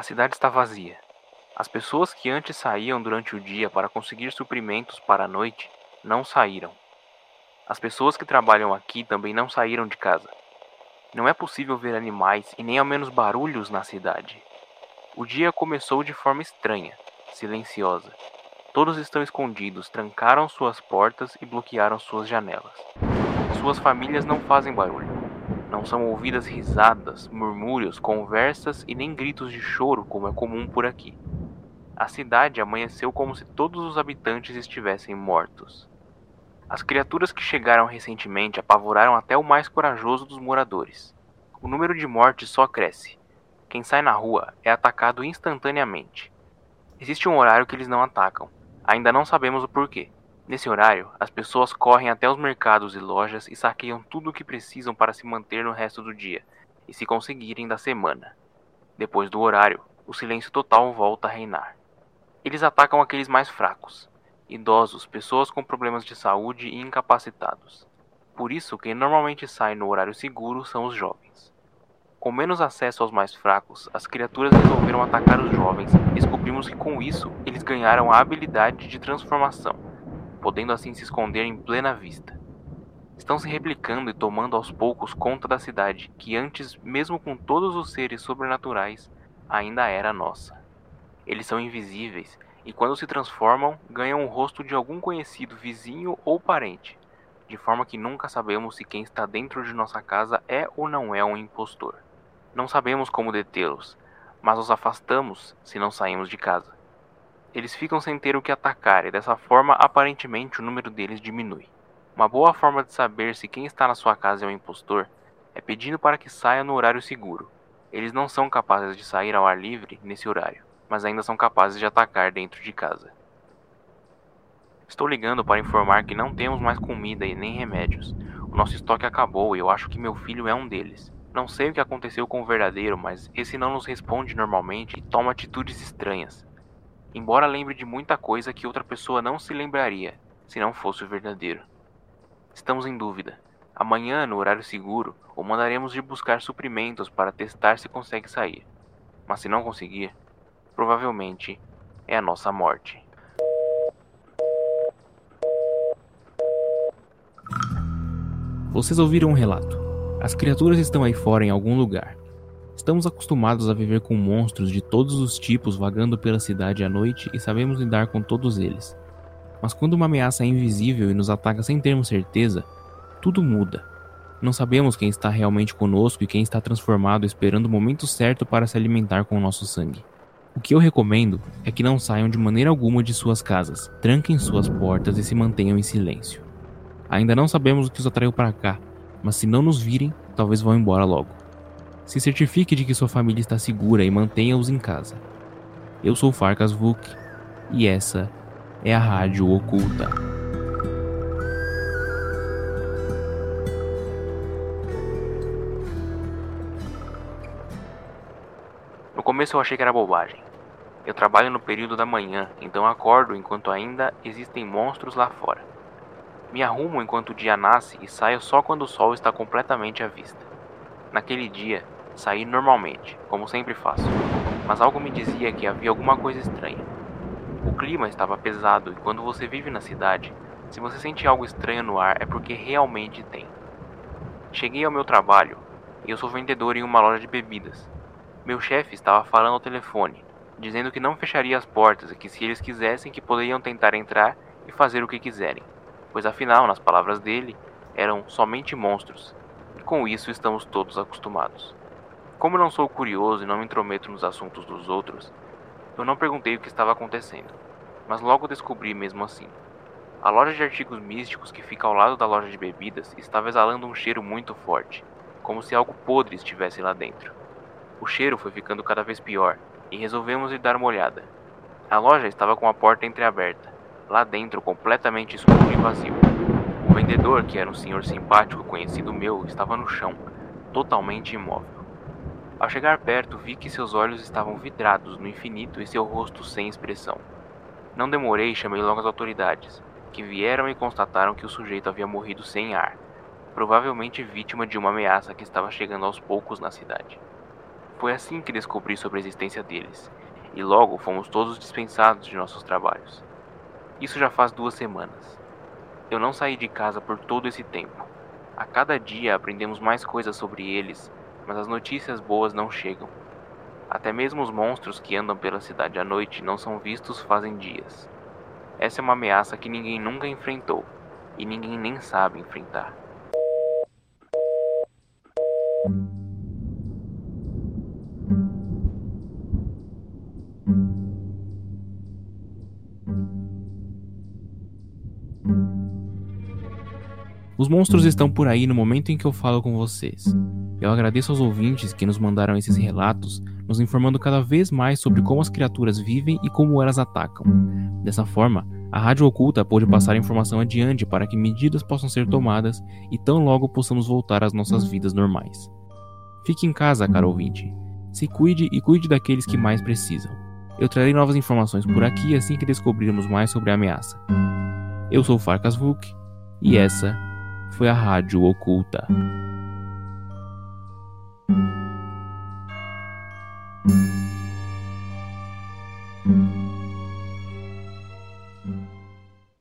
A cidade está vazia. As pessoas que antes saíam durante o dia para conseguir suprimentos para a noite não saíram. As pessoas que trabalham aqui também não saíram de casa. Não é possível ver animais e nem ao menos barulhos na cidade. O dia começou de forma estranha, silenciosa. Todos estão escondidos, trancaram suas portas e bloquearam suas janelas. Suas famílias não fazem barulho. Não são ouvidas risadas, murmúrios, conversas e nem gritos de choro como é comum por aqui. A cidade amanheceu como se todos os habitantes estivessem mortos. As criaturas que chegaram recentemente apavoraram até o mais corajoso dos moradores. O número de mortes só cresce. Quem sai na rua é atacado instantaneamente. Existe um horário que eles não atacam. Ainda não sabemos o porquê. Nesse horário, as pessoas correm até os mercados e lojas e saqueiam tudo o que precisam para se manter no resto do dia e se conseguirem da semana. Depois do horário, o silêncio total volta a reinar. Eles atacam aqueles mais fracos, idosos, pessoas com problemas de saúde e incapacitados. Por isso, quem normalmente sai no horário seguro são os jovens. Com menos acesso aos mais fracos, as criaturas resolveram atacar os jovens e descobrimos que com isso eles ganharam a habilidade de transformação, podendo assim se esconder em plena vista. Estão se replicando e tomando aos poucos conta da cidade, que antes, mesmo com todos os seres sobrenaturais, ainda era nossa. Eles são invisíveis e, quando se transformam, ganham o rosto de algum conhecido vizinho ou parente, de forma que nunca sabemos se quem está dentro de nossa casa é ou não é um impostor. Não sabemos como detê-los, mas os afastamos se não saímos de casa. Eles ficam sem ter o que atacar e dessa forma aparentemente o número deles diminui. Uma boa forma de saber se quem está na sua casa é um impostor é pedindo para que saia no horário seguro. Eles não são capazes de sair ao ar livre nesse horário mas ainda são capazes de atacar dentro de casa. Estou ligando para informar que não temos mais comida e nem remédios. O nosso estoque acabou e eu acho que meu filho é um deles. Não sei o que aconteceu com o verdadeiro, mas esse não nos responde normalmente e toma atitudes estranhas. Embora lembre de muita coisa que outra pessoa não se lembraria se não fosse o verdadeiro. Estamos em dúvida. Amanhã, no horário seguro, o mandaremos ir buscar suprimentos para testar se consegue sair. Mas se não conseguir, provavelmente é a nossa morte. Vocês ouviram um relato. As criaturas estão aí fora em algum lugar. Estamos acostumados a viver com monstros de todos os tipos vagando pela cidade à noite e sabemos lidar com todos eles. Mas quando uma ameaça é invisível e nos ataca sem termos certeza, tudo muda. Não sabemos quem está realmente conosco e quem está transformado esperando o momento certo para se alimentar com o nosso sangue. O que eu recomendo é que não saiam de maneira alguma de suas casas, tranquem suas portas e se mantenham em silêncio. Ainda não sabemos o que os atraiu para cá, mas se não nos virem, talvez vão embora logo. Se certifique de que sua família está segura e mantenha-os em casa. Eu sou Farkas Vuk e essa é a Rádio Oculta. começo eu achei que era bobagem. Eu trabalho no período da manhã, então acordo enquanto ainda existem monstros lá fora. Me arrumo enquanto o dia nasce e saio só quando o sol está completamente à vista. Naquele dia, saí normalmente, como sempre faço, mas algo me dizia que havia alguma coisa estranha. O clima estava pesado e quando você vive na cidade, se você sente algo estranho no ar é porque realmente tem. Cheguei ao meu trabalho e eu sou vendedor em uma loja de bebidas. Meu chefe estava falando ao telefone, dizendo que não fecharia as portas e que se eles quisessem que poderiam tentar entrar e fazer o que quiserem, pois afinal, nas palavras dele, eram somente monstros. E com isso estamos todos acostumados. Como não sou curioso e não me intrometo nos assuntos dos outros, eu não perguntei o que estava acontecendo, mas logo descobri mesmo assim. A loja de artigos místicos que fica ao lado da loja de bebidas estava exalando um cheiro muito forte, como se algo podre estivesse lá dentro. O cheiro foi ficando cada vez pior e resolvemos ir dar uma olhada. A loja estava com a porta entreaberta, lá dentro completamente escuro e vazio. O vendedor, que era um senhor simpático conhecido meu, estava no chão, totalmente imóvel. Ao chegar perto, vi que seus olhos estavam vidrados no infinito e seu rosto sem expressão. Não demorei e chamei logo as autoridades, que vieram e constataram que o sujeito havia morrido sem ar, provavelmente vítima de uma ameaça que estava chegando aos poucos na cidade. Foi assim que descobri sobre a existência deles, e logo fomos todos dispensados de nossos trabalhos. Isso já faz duas semanas. Eu não saí de casa por todo esse tempo. A cada dia aprendemos mais coisas sobre eles, mas as notícias boas não chegam. Até mesmo os monstros que andam pela cidade à noite não são vistos fazem dias. Essa é uma ameaça que ninguém nunca enfrentou e ninguém nem sabe enfrentar. Os monstros estão por aí no momento em que eu falo com vocês. Eu agradeço aos ouvintes que nos mandaram esses relatos, nos informando cada vez mais sobre como as criaturas vivem e como elas atacam. Dessa forma, a Rádio Oculta pôde passar a informação adiante para que medidas possam ser tomadas e tão logo possamos voltar às nossas vidas normais. Fique em casa, caro ouvinte. Se cuide e cuide daqueles que mais precisam. Eu trarei novas informações por aqui assim que descobrirmos mais sobre a ameaça. Eu sou Farkas Vuk e essa foi a Rádio Oculta.